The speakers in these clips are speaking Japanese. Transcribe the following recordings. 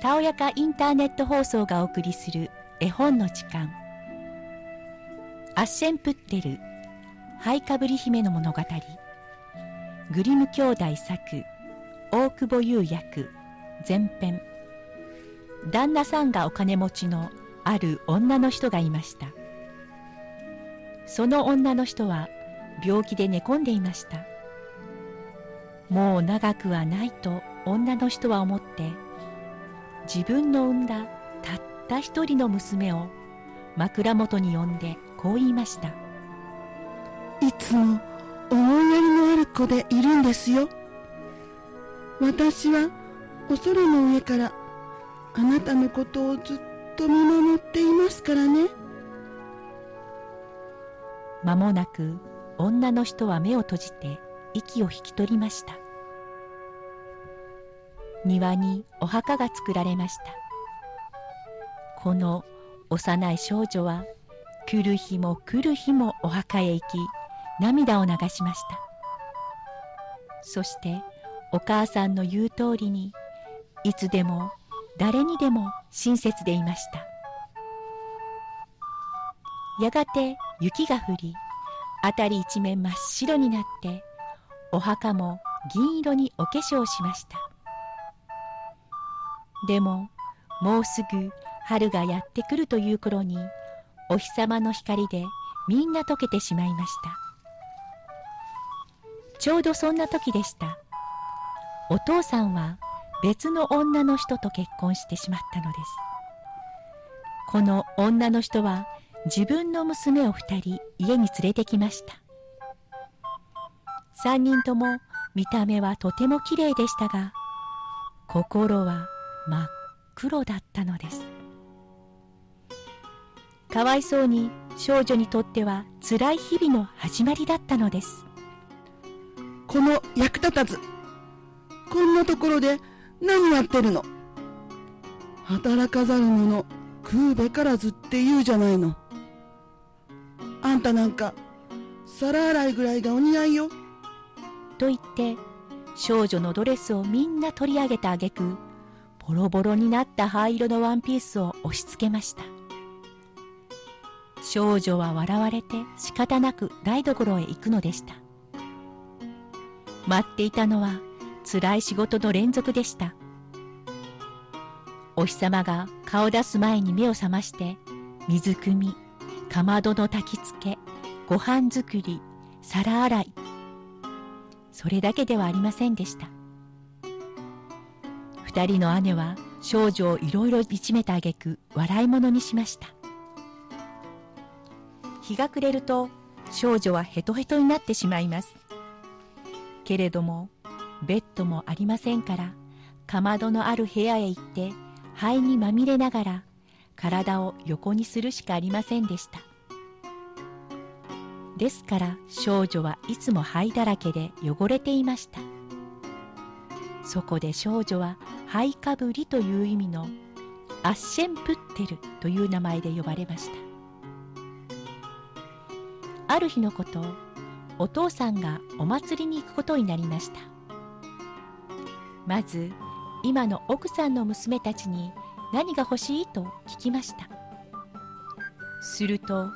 たおやかインターネット放送がお送りする絵本の時間。アッシェンプッテルハイカブリ姫の物語。グリム兄弟作大久保優役前編。旦那さんがお金持ちのある女の人がいました。その女の人は病気で寝込んでいました。もう長くはないと女の人は思って自分の産んだたった一人の娘を枕元に呼んでこう言いました。いつも思いやりのある子でいるんですよ。私はお空の上からあなたのことをずっと見守っていますからね。間もなく女の人は目を閉じて息を引き取りました庭にお墓が作られました。この幼い少女は来る日も来る日もお墓へ行き涙を流しました。そしてお母さんの言う通りにいつでも誰にでも親切でいました。やがて雪が降り辺り一面真っ白になってお墓も銀色にお化粧しました。でももうすぐ春がやってくるという頃にお日様の光でみんな溶けてしまいました。ちょうどそんな時でした。お父さんは別の女の人と結婚してしまったのです。この女の人は自分の娘を2人家に連れてきました。3人とも見た目はとてもきれいでしたが心は真っ黒だったのです。かわいそうに少女にとっては辛い日々の始まりだったのです。この役立たずこんなところで何やってるの？働かざる者食うべからずって言うじゃないの。あんたなんか皿洗いぐらいがお似合いよ。と言って少女のドレスをみんな取り上げた挙句ボロボロになった灰色のワンピースを押し付けました。少女は笑われて仕方なく台所へ行くのでした。待っていたのは辛い仕事の連続でした。お日様が顔出す前に目を覚まして水汲みかまどの焚き付けご飯作り皿洗い。それだけではありませんでした。二人の姉は少女をいろいろいじめた挙句笑い物にしました。日が暮れると少女はヘトヘトになってしまいます。けれどもベッドもありませんからかまどのある部屋へ行って灰にまみれながら体を横にするしかありませんでした。ですから少女はいつも灰だらけで汚れていました。そこで少女は灰かぶりという意味のアッシェンプッテルという名前で呼ばれました。ある日のことお父さんがお祭りに行くことになりました。まず今の奥さんの娘たちに何が欲しいと聞きました。すると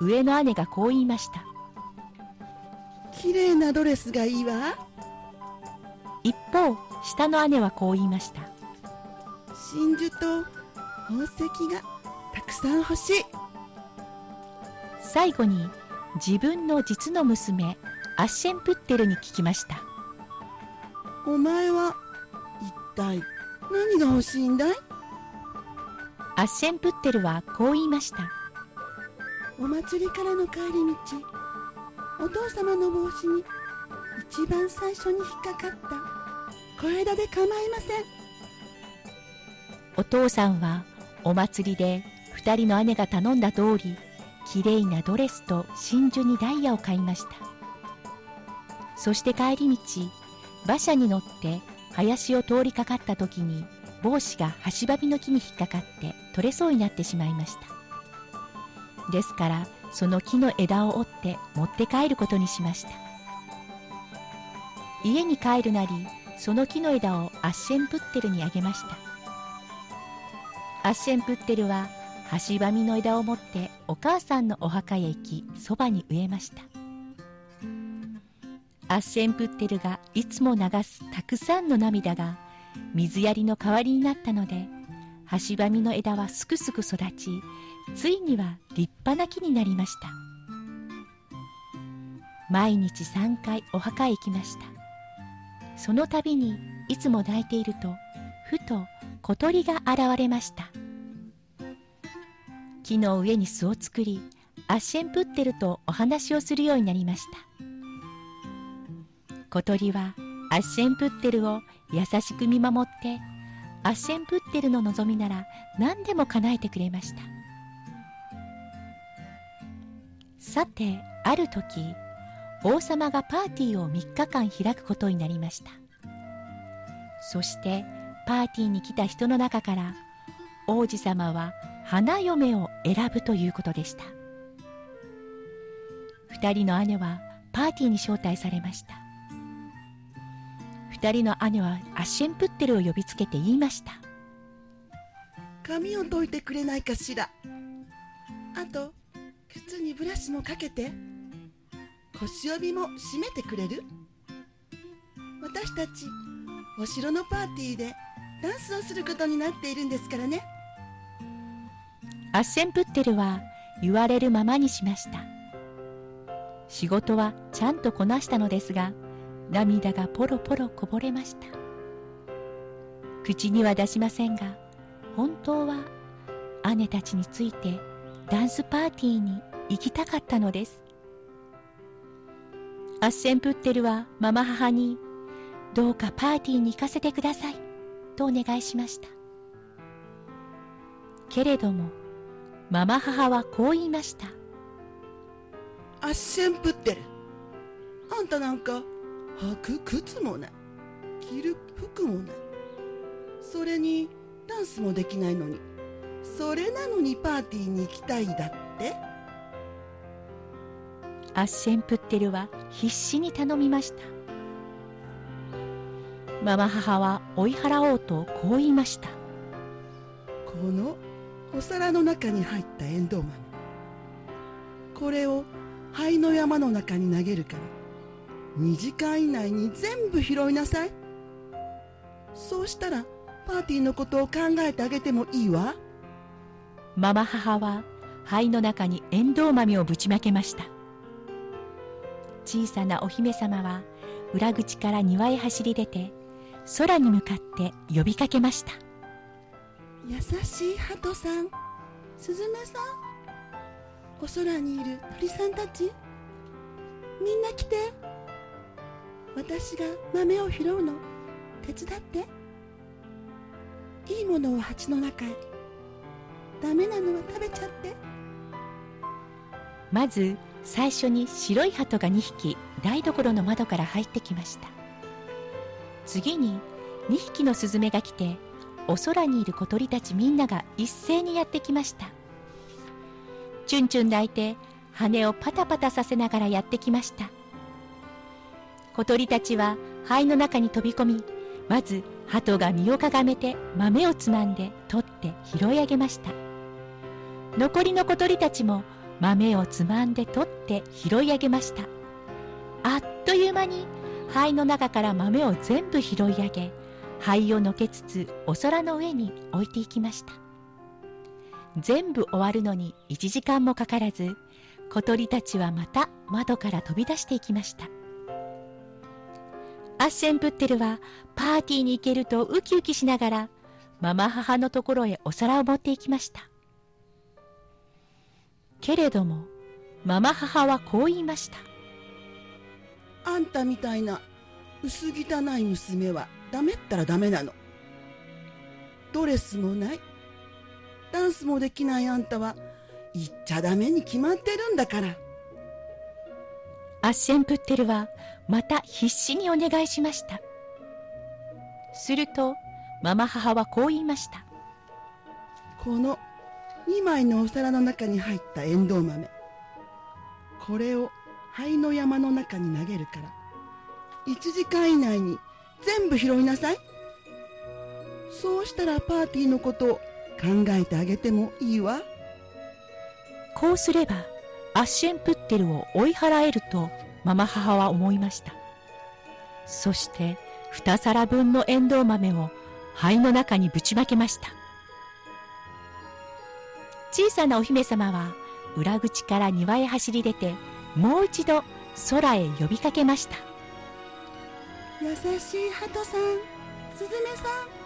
上の姉がこう言いました。綺麗なドレスがいいわ。一方下の姉はこう言いました。真珠と宝石がたくさん欲しい。最後に自分の実の娘アッシェンプッテルに聞きました。お前は一体何が欲しいんだい？アッシェンプッテルはこう言いました。お祭りからの帰り道お父様の帽子に一番最初に引っかかった小枝で構いません。お父さんはお祭りで2人の姉が頼んだ通りきれいなドレスと真珠にダイヤを買いました。そして帰り道馬車に乗って林を通りかかった時に帽子が橋場の木に引っかかって取れそうになってしまいました。ですからその木の枝を折って持って帰ることにしました。家に帰るなりその木の枝をアッシェンプッテルにあげました。アッシェンプッテルは橋ばみの枝を持ってお母さんのお墓へ行きそばに植えました。アッシェンプッテルがいつも流すたくさんの涙が水やりの代わりになったので橋ばみの枝はすくすく育ちついには立派な木になりました。毎日3回お墓へ行きました。その度にいつも泣いているとふと小鳥が現れました。木の上に巣を作りアッシェンプッテルとお話をするようになりました。小鳥はアッシェンプッテルを優しく見守ってアッシェンプッテルの望みなら何でも叶えてくれました。さてある時王様がパーティーを3日間開くことになりました。そしてパーティーに来た人の中から王子様は花嫁を選ぶということでした。2人の姉はパーティーに招待されました。2人の姉はアッシェンプッテルを呼びつけて言いました。髪を解いてくれないかしら。あと靴にブラシもかけて。腰帯も締めてくれる？私たちお城のパーティーでダンスをすることになっているんですからね。アッシェンプッテルは言われるままにしました。仕事はちゃんとこなしたのですが涙がポロポロこぼれました。口には出しませんが本当は姉たちについてダンスパーティーに行きたかったのです。アッシェンプッテルはママ母にどうかパーティーに行かせてください。とお願いしました。けれどもママ母はこう言いました。アッシェンプッテルあんたなんか履く靴もない着る服もないそれにダンスもできないのにそれなのにパーティーに行きたいだって？アッシェンプッテルは必死に頼みました。ママ母は追い払おうとこう言いました。このお皿の中に入ったエンドウ豆。これを灰の山の中に投げるから2時間以内に全部拾いなさい。そうしたらパーティーのことを考えてあげてもいいわ。ママ母は灰の中にエンドウ豆をぶちまけました小さなお姫様は裏口から庭へ走り出て空に向かって呼びかけました。優しい鳩さん。スズメさん。お空にいる鳥さんたち。みんな来て。私が豆を拾うの。手伝って。いいものを鉢の中へ。ダメなのは食べちゃって。まず最初に白い鳩が2匹台所の窓から入ってきました。次に2匹のスズメが来てお空にいる小鳥たちみんなが一斉にやってきました。チュンチュン抱いて羽をパタパタさせながらやってきました。小鳥たちは灰の中に飛び込みまず鳩が身をかがめて豆をつまんで取って拾い上げました。残りの小鳥たちも豆をつまんで取って拾い上げました。あっという間に灰の中から豆を全部拾い上げ灰をのけつつお空の上に置いていきました。全部終わるのに1時間もかからず小鳥たちはまた窓から飛び出していきました。アッシェンプッテルはパーティーに行けるとウキウキしながらママ母のところへお皿を持っていきました。けれどもママ母はこう言いました。あんたみたいな薄汚い娘はダメったらダメなの。ドレスもない。ダンスもできないあんたは言っちゃダメに決まってるんだから。アッシェンプッテルはまた必死にお願いしました。するとママ母はこう言いました。この2枚のお皿の中に入ったエンドウ豆。これを灰の山の中に投げるから。1時間以内に全部拾いなさい。そうしたらパーティーのことを考えてあげてもいいわ。こうすればアッシェンプッテルを追い払えるとママ母は思いました。そして2皿分のエンドウ豆を灰の中にぶちまけました。小さなお姫様は裏口から庭へ走り出てもう一度空へ呼びかけました。優しい鳩さんスズメさん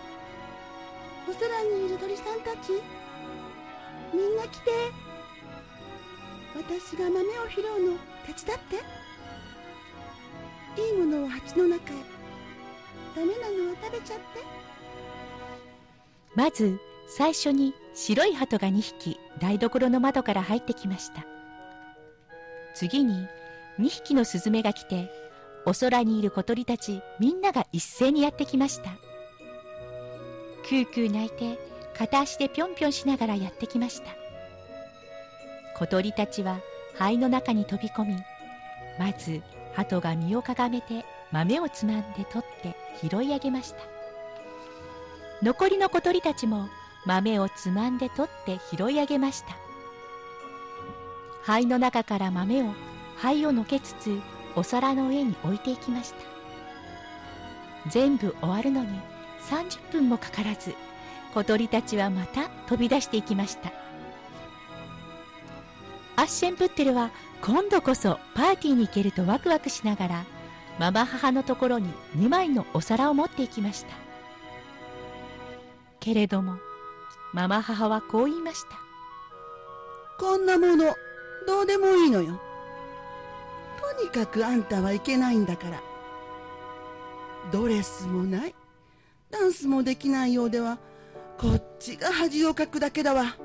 お空にいる鳥さんたちみんな来て。私が豆を拾うの手伝って。いいものを鉢の中へ。ダメなのは食べちゃって。まず最初に白い鳩が2匹台所の窓から入ってきました。次に2匹のスズメが来てお空にいる小鳥たちみんなが一斉にやってきました。クークー鳴いて片足でぴょんぴょんしながらやってきました。小鳥たちは灰の中に飛び込みまず鳩が身をかがめて豆をつまんで取って拾い上げました。残りの小鳥たちも豆をつまんで取って拾い上げました。灰の中から豆を灰をのけつつお皿の上に置いていきました。全部終わるのに30分もかからず小鳥たちはまた飛び出していきました。アッシェンプッテルは今度こそパーティーに行けるとワクワクしながらママ母のところに2枚のお皿を持っていきました。けれどもママ母はこう言いました。こんなものどうでもいいのよ。とにかくあんたはいけないんだから。ドレスもない。ダンスもできないようではこっちが恥をかくだけだわ。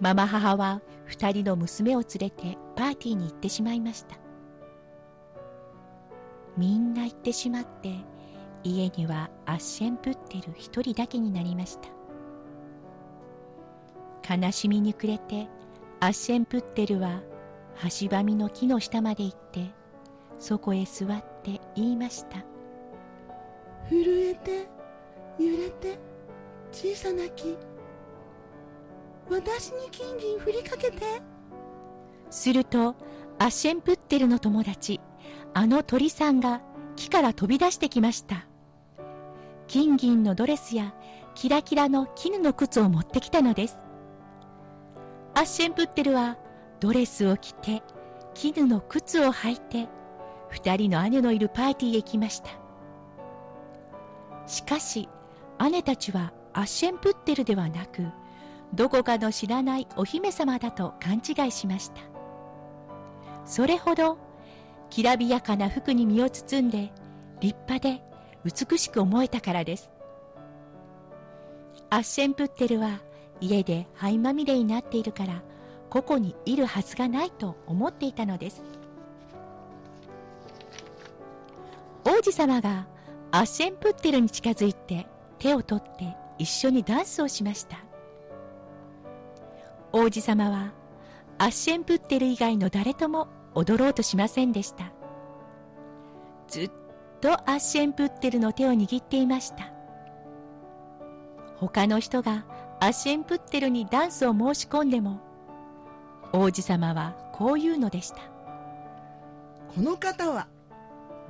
ママ母は2人の娘を連れてパーティーに行ってしまいました。みんな行ってしまって家にはアッシェンプッテル一人だけになりました。悲しみに暮れてアッシェンプッテルは橋ばみの木の下まで行ってそこへ座って言いました。震えて揺れて小さな木。私に金銀振りかけて。するとアッシェンプッテルの友達あの鳥さんが木から飛び出してきました金銀のドレスやキラキラの絹の靴を持ってきたのです。アッシェンプッテルはドレスを着て絹の靴を履いて二人の姉のいるパーティーへ行きました。しかし姉たちはアッシェンプッテルではなくどこかの知らないお姫様だと勘違いしました。それほどきらびやかな服に身を包んで立派で美しく思えたからです。アッシェンプッテルは家で灰まみれになっているからここにいるはずがないと思っていたのです。王子様がアッシェンプッテルに近づいて手を取って一緒にダンスをしました。王子様はアッシェンプッテル以外の誰とも踊ろうとしませんでした。ずっとアッシェンプッテルの手を握っていました。他の人がアッシェンプッテルにダンスを申し込んでも王子様はこう言うのでした。この方は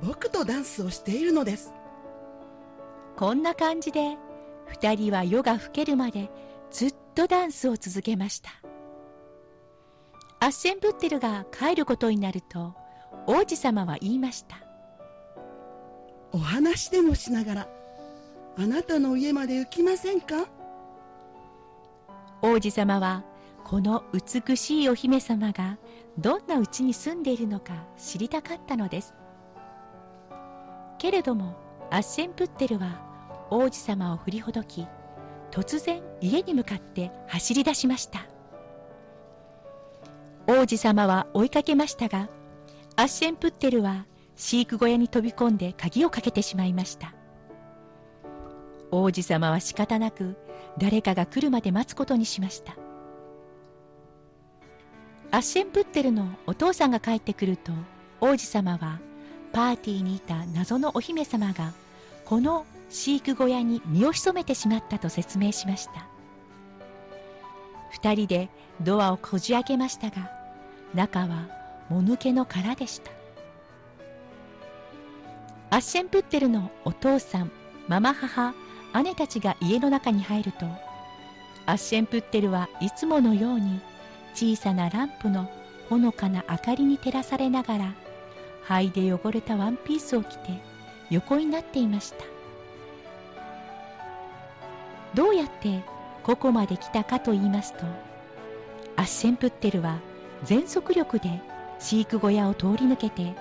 僕とダンスをしているのです。こんな感じで二人は夜が更けるまでずっとダンスを続けました。アッシェンプッテルが帰ることになると王子様は言いましたお話でもしながらあなたの家まで行きませんか？王子様はこの美しいお姫様がどんな家に住んでいるのか知りたかったのです。けれどもアッシェンプッテルは王子様を振りほどき突然家に向かって走り出しました。王子様は追いかけましたがアッシェンプッテルは飼育小屋に飛び込んで鍵をかけてしまいました。王子様は仕方なく誰かが来るまで待つことにしました。アッシェンプッテルのお父さんが帰ってくると王子様はパーティーにいた謎のお姫様がこの飼育小屋に身を潜めてしまったと説明しました。2人でドアをこじ開けましたが中はもぬけの殻でした。アッシェンプッテルのお父さんママ母姉たちが家の中に入るとアッシェンプッテルはいつものように小さなランプのほのかな明かりに照らされながら灰で汚れたワンピースを着て横になっていました。どうやってここまで来たかと言いますとアッシェンプッテルは全速力で飼育小屋を通り抜けて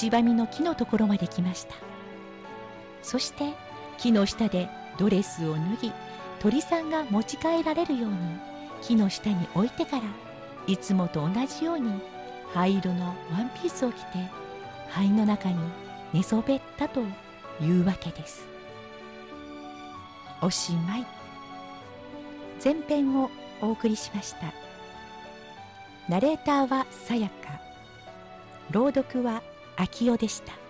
橋ばみの木のところまで来ました。そして木の下でドレスを脱ぎ鳥さんが持ち帰られるように木の下に置いてからいつもと同じように灰色のワンピースを着て灰の中に寝そべったというわけです。おしまい。前編をお送りしました。ナレーターはさやか。朗読は秋代でした。